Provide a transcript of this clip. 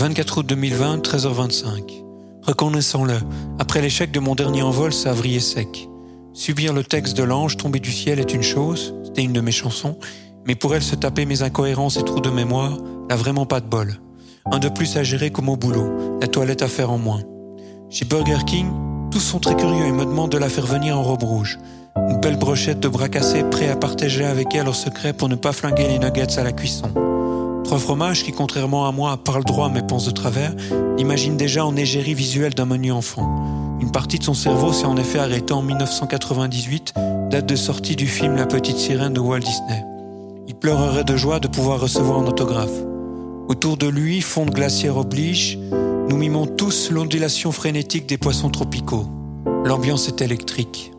24 août 2020, 13h25. Reconnaissons-le, après l'échec de mon dernier envol, ça a vrillé sec. Subir le texte de l'ange tombé du ciel est une chose, c'était une de mes chansons, mais pour elle se taper mes incohérences et trous de mémoire, n'a vraiment pas de bol. Un de plus à gérer comme au boulot, la toilette à faire en moins. Chez Burger King, tous sont très curieux et me demandent de la faire venir en robe rouge. Une belle brochette de bras cassés prêt à partager avec elle en secret pour ne pas flinguer les nuggets à la cuisson. Trois fromages qui, contrairement à moi, parlent droit mais pensent de travers, imagine déjà en égérie visuelle d'un menu enfant. Une partie de son cerveau s'est en effet arrêtée en 1998, date de sortie du film La Petite Sirène de Walt Disney. Il pleurerait de joie de pouvoir recevoir un autographe. Autour de lui, fond de glacière oblige, nous mimons tous l'ondulation frénétique des poissons tropicaux. L'ambiance est électrique.